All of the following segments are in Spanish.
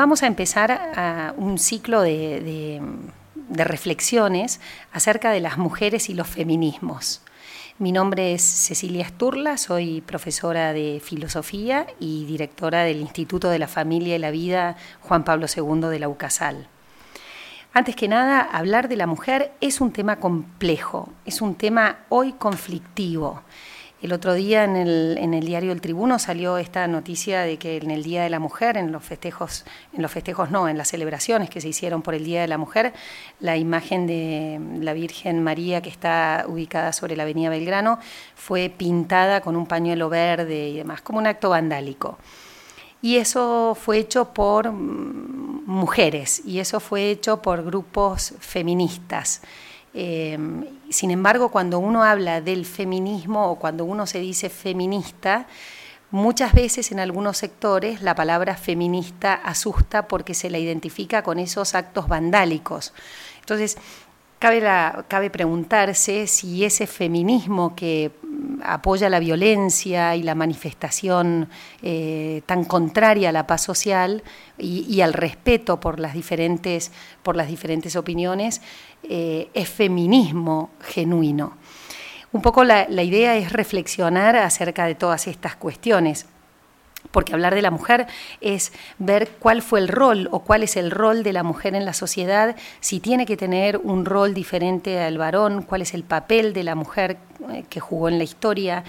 vamos a empezar un ciclo de, reflexiones acerca de las mujeres y los feminismos. Mi nombre es Cecilia Sturla, soy profesora de filosofía y directora del Instituto de la Familia y la Vida Juan Pablo II de la UCASAL. Antes que nada, hablar de la mujer es un tema complejo, es un tema hoy conflictivo. El otro día en el, diario El Tribuno salió esta noticia de que en el Día de la Mujer, en los festejos, en los festejos no, en las celebraciones que se hicieron por el Día de la Mujer, la imagen de la Virgen María que está ubicada sobre la Avenida Belgrano fue pintada con un pañuelo verde y demás, como un acto vandálico. Y eso fue hecho por mm, mujeres y eso fue hecho por grupos feministas. Em, sin embargo, cuando uno habla del feminismo o cuando uno se dice feminista, muchas veces en algunos sectores la palabra feminista asusta porque se la identifica con esos actos vandálicos. Entonces, cabe, cabe preguntarse si ese feminismo que apoya la violencia y la manifestación eh, tan contraria a la paz social y, al respeto por las diferentes, por las diferentes opiniones, eh, es feminismo genuino. Un poco la idea es reflexionar acerca de todas estas cuestiones porque hablar de la mujer es ver cuál fue el rol o cuál es el rol de la mujer en la sociedad, si tiene que tener un rol diferente al varón, cuál es el papel de la mujer eh, que jugó en la historia,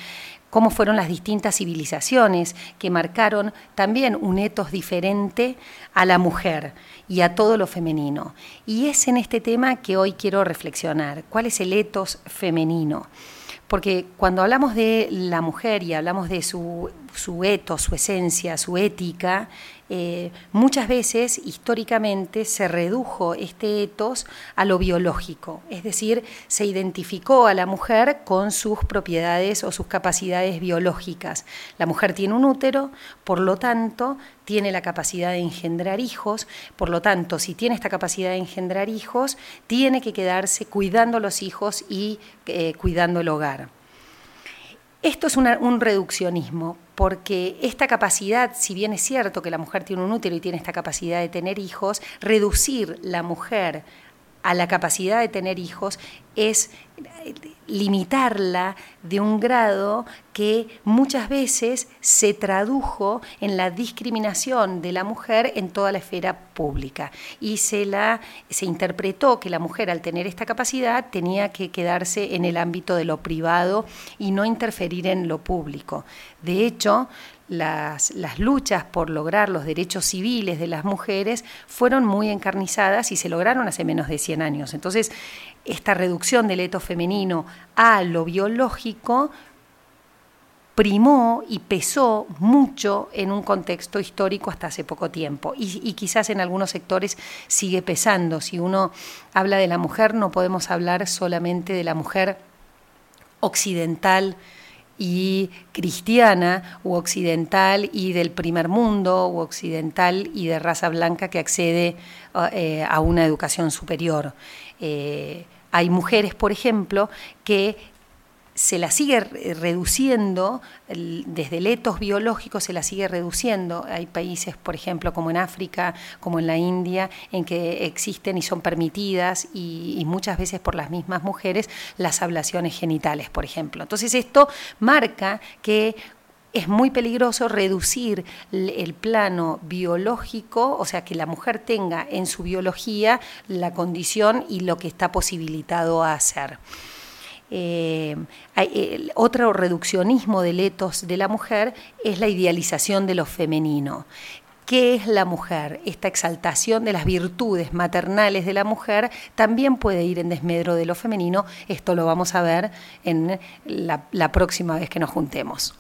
cómo fueron las distintas civilizaciones que marcaron también un etos diferente a la mujer y a todo lo femenino. Y es en este tema que hoy quiero reflexionar, cuál es el etos femenino porque cuando hablamos de la mujer y hablamos de su, su eto, su esencia, su ética, eh, muchas veces históricamente se redujo este etos a lo biológico, es decir, se identificó a la mujer con sus propiedades o sus capacidades biológicas. La mujer tiene un útero, por lo tanto, tiene la capacidad de engendrar hijos, por lo tanto, si tiene esta capacidad de engendrar hijos, tiene que quedarse cuidando a los hijos y eh, cuidando el hogar. Esto es un reduccionismo, porque esta capacidad, si bien es cierto que la mujer tiene un útero y tiene esta capacidad de tener hijos, reducir la mujer a la capacidad de tener hijos es limitarla de un grado que muchas veces se tradujo en la discriminación de la mujer en toda la esfera pública y se la se interpretó que la mujer al tener esta capacidad tenía que quedarse en el ámbito de lo privado y no interferir en lo público. De hecho, las, las, luchas por lograr los derechos civiles de las mujeres fueron muy encarnizadas y se lograron hace menos de 100 años. Entonces, esta reducción del eto femenino a lo biológico primó y pesó mucho en un contexto histórico hasta hace poco tiempo y, y, quizás en algunos sectores sigue pesando. Si uno habla de la mujer no podemos hablar solamente de la mujer occidental, y cristiana u occidental y del primer mundo u occidental y de raza blanca que accede eh, a una educación superior. Eh, hay mujeres, por ejemplo, que se la sigue reduciendo, desde el etos biológico se la sigue reduciendo. Hay países, por ejemplo, como en África, como en la India, en que existen y son permitidas, y, muchas veces por las mismas mujeres, las ablaciones genitales, por ejemplo. Entonces esto marca que es muy peligroso reducir el plano biológico, o sea, que la mujer tenga en su biología la condición y lo que está posibilitado a hacer. Eh, otro reduccionismo del etos de la mujer es la idealización de lo femenino. ¿Qué es la mujer? Esta exaltación de las virtudes maternales de la mujer también puede ir en desmedro de lo femenino. Esto lo vamos a ver en la próxima vez que nos juntemos.